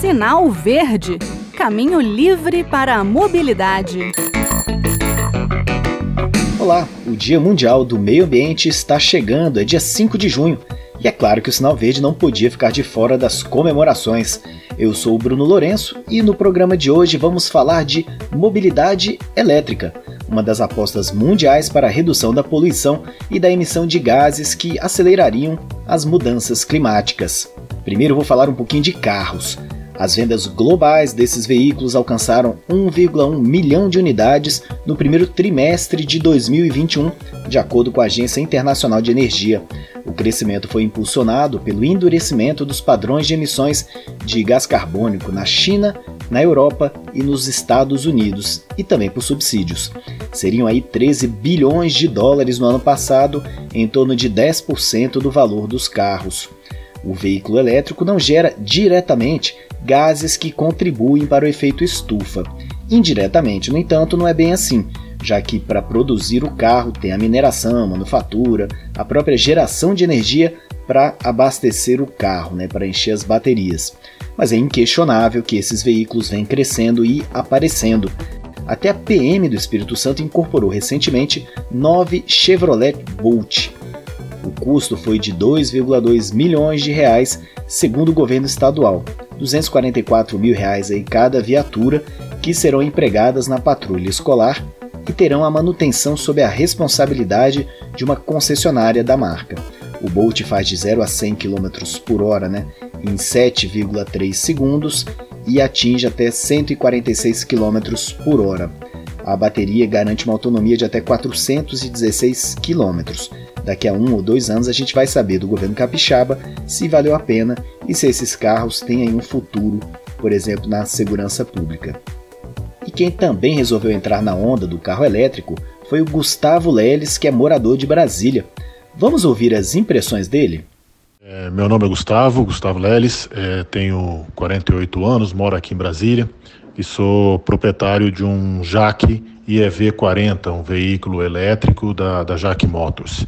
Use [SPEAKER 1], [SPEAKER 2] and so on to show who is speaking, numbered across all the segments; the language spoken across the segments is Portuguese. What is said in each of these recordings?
[SPEAKER 1] Sinal Verde Caminho livre para a mobilidade.
[SPEAKER 2] Olá, o Dia Mundial do Meio Ambiente está chegando, é dia 5 de junho. E é claro que o Sinal Verde não podia ficar de fora das comemorações. Eu sou o Bruno Lourenço e no programa de hoje vamos falar de mobilidade elétrica, uma das apostas mundiais para a redução da poluição e da emissão de gases que acelerariam as mudanças climáticas. Primeiro vou falar um pouquinho de carros. As vendas globais desses veículos alcançaram 1,1 milhão de unidades no primeiro trimestre de 2021, de acordo com a Agência Internacional de Energia. O crescimento foi impulsionado pelo endurecimento dos padrões de emissões de gás carbônico na China, na Europa e nos Estados Unidos, e também por subsídios. Seriam aí 13 bilhões de dólares no ano passado, em torno de 10% do valor dos carros. O veículo elétrico não gera diretamente gases que contribuem para o efeito estufa. Indiretamente, no entanto, não é bem assim, já que para produzir o carro tem a mineração, a manufatura, a própria geração de energia para abastecer o carro, né, para encher as baterias. Mas é inquestionável que esses veículos vêm crescendo e aparecendo. Até a PM do Espírito Santo incorporou recentemente nove Chevrolet Bolt. O custo foi de 2,2 milhões de reais, segundo o governo estadual. 244 mil reais em cada viatura que serão empregadas na patrulha escolar e terão a manutenção sob a responsabilidade de uma concessionária da marca. O Bolt faz de 0 a 100 km por hora né, em 7,3 segundos e atinge até 146 km por hora. A bateria garante uma autonomia de até 416 km. Daqui a um ou dois anos a gente vai saber do governo capixaba se valeu a pena e se esses carros têm um futuro, por exemplo, na segurança pública. E quem também resolveu entrar na onda do carro elétrico foi o Gustavo Leles, que é morador de Brasília. Vamos ouvir as impressões dele?
[SPEAKER 3] É, meu nome é Gustavo, Gustavo Leles, é, tenho 48 anos, moro aqui em Brasília e sou proprietário de um Jaque IEV40, um veículo elétrico da, da Jaque Motors.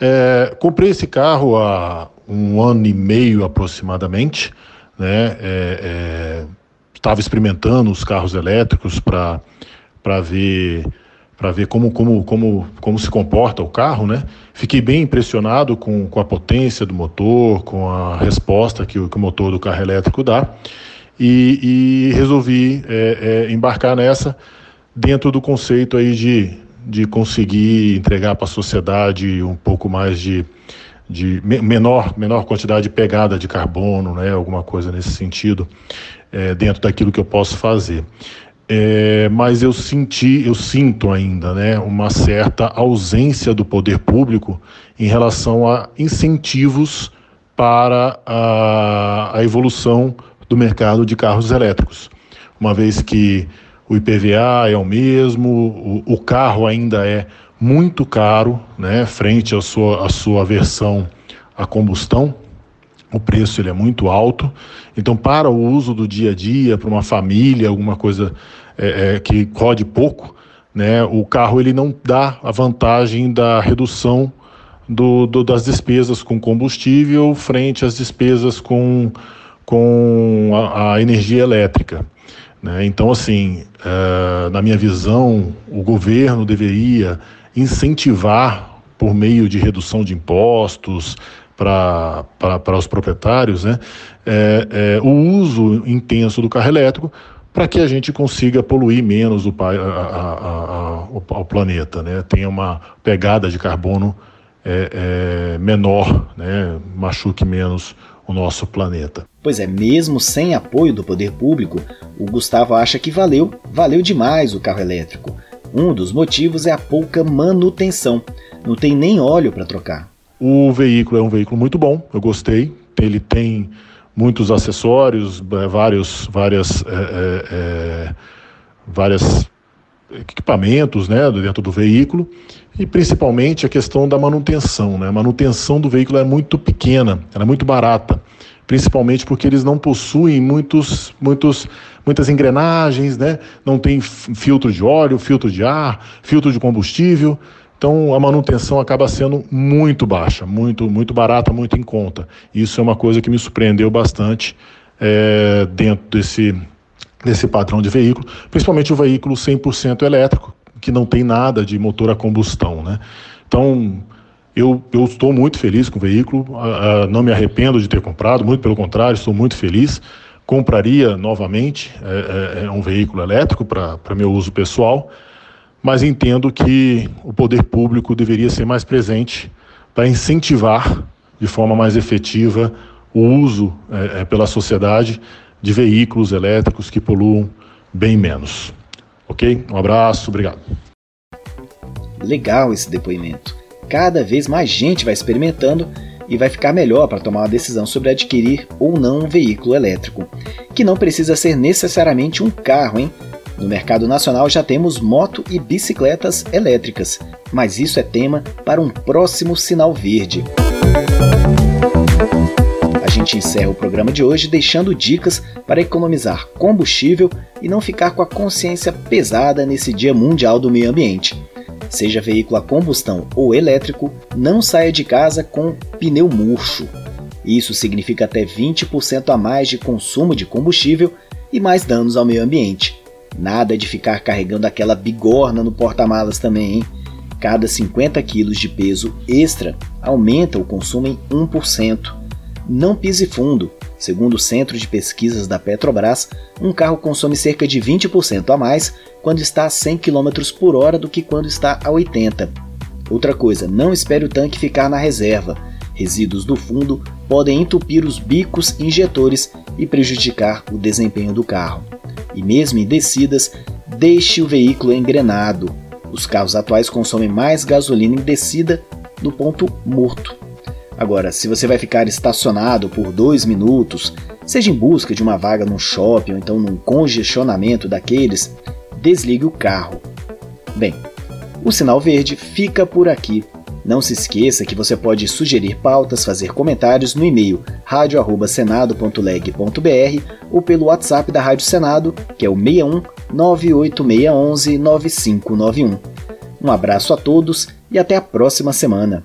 [SPEAKER 3] É, comprei esse carro há um ano e meio aproximadamente, né? Estava é, é, experimentando os carros elétricos para ver para ver como, como, como, como se comporta o carro, né? Fiquei bem impressionado com, com a potência do motor, com a resposta que o, que o motor do carro elétrico dá e, e resolvi é, é, embarcar nessa dentro do conceito aí de, de conseguir entregar para a sociedade um pouco mais de, de menor, menor quantidade de pegada de carbono, né, alguma coisa nesse sentido, é, dentro daquilo que eu posso fazer. É, mas eu senti, eu sinto ainda, né, uma certa ausência do poder público em relação a incentivos para a, a evolução do mercado de carros elétricos, uma vez que o IPVA é o mesmo, o, o carro ainda é muito caro, né, frente à sua, à sua versão a combustão, o preço ele é muito alto. Então, para o uso do dia a dia, para uma família, alguma coisa é, é, que rode pouco, né, o carro ele não dá a vantagem da redução do, do, das despesas com combustível frente às despesas com, com a, a energia elétrica. Né? Então, assim, uh, na minha visão, o governo deveria incentivar, por meio de redução de impostos para os proprietários, né, é, é, o uso intenso do carro elétrico para que a gente consiga poluir menos o, a, a, a, o, planeta, né? tenha uma pegada de carbono é, menor, né? machuque menos o nosso planeta.
[SPEAKER 2] Pois é, mesmo sem apoio do poder público, o Gustavo acha que valeu, valeu demais o carro elétrico. Um dos motivos é a pouca manutenção. Não tem nem óleo para trocar.
[SPEAKER 3] O veículo é um veículo muito bom, eu gostei. Ele tem muitos acessórios, é, vários, várias, é, é, é, várias equipamentos né, dentro do veículo e principalmente a questão da manutenção. Né? A manutenção do veículo é muito pequena, ela é muito barata, principalmente porque eles não possuem muitos, muitos, muitas engrenagens, né? não tem filtro de óleo, filtro de ar, filtro de combustível. Então a manutenção acaba sendo muito baixa, muito, muito barata, muito em conta. Isso é uma coisa que me surpreendeu bastante é, dentro desse, desse padrão de veículo, principalmente o veículo 100% elétrico, que não tem nada de motor a combustão. Né? Então, eu, eu estou muito feliz com o veículo, uh, não me arrependo de ter comprado, muito pelo contrário, estou muito feliz. Compraria novamente é, é, é um veículo elétrico para meu uso pessoal, mas entendo que o poder público deveria ser mais presente para incentivar de forma mais efetiva o uso pela sociedade de veículos elétricos que poluam bem menos. Ok? Um abraço, obrigado.
[SPEAKER 2] Legal esse depoimento. Cada vez mais gente vai experimentando e vai ficar melhor para tomar uma decisão sobre adquirir ou não um veículo elétrico, que não precisa ser necessariamente um carro, hein? No mercado nacional já temos moto e bicicletas elétricas, mas isso é tema para um próximo sinal verde. A gente encerra o programa de hoje deixando dicas para economizar combustível e não ficar com a consciência pesada nesse Dia Mundial do Meio Ambiente. Seja veículo a combustão ou elétrico, não saia de casa com pneu murcho. Isso significa até 20% a mais de consumo de combustível e mais danos ao meio ambiente. Nada de ficar carregando aquela bigorna no porta-malas também, hein? Cada 50 kg de peso extra aumenta o consumo em 1%. Não pise fundo. Segundo o Centro de Pesquisas da Petrobras, um carro consome cerca de 20% a mais quando está a 100 km por hora do que quando está a 80. Outra coisa, não espere o tanque ficar na reserva. Resíduos do fundo podem entupir os bicos injetores e prejudicar o desempenho do carro. E mesmo em descidas, deixe o veículo engrenado. Os carros atuais consomem mais gasolina em descida no ponto morto. Agora, se você vai ficar estacionado por dois minutos, seja em busca de uma vaga num shopping ou então num congestionamento daqueles, desligue o carro. Bem, o sinal verde fica por aqui. Não se esqueça que você pode sugerir pautas, fazer comentários no e-mail radio@senado.leg.br ou pelo WhatsApp da Rádio Senado, que é o 61 98611 9591. Um abraço a todos e até a próxima semana.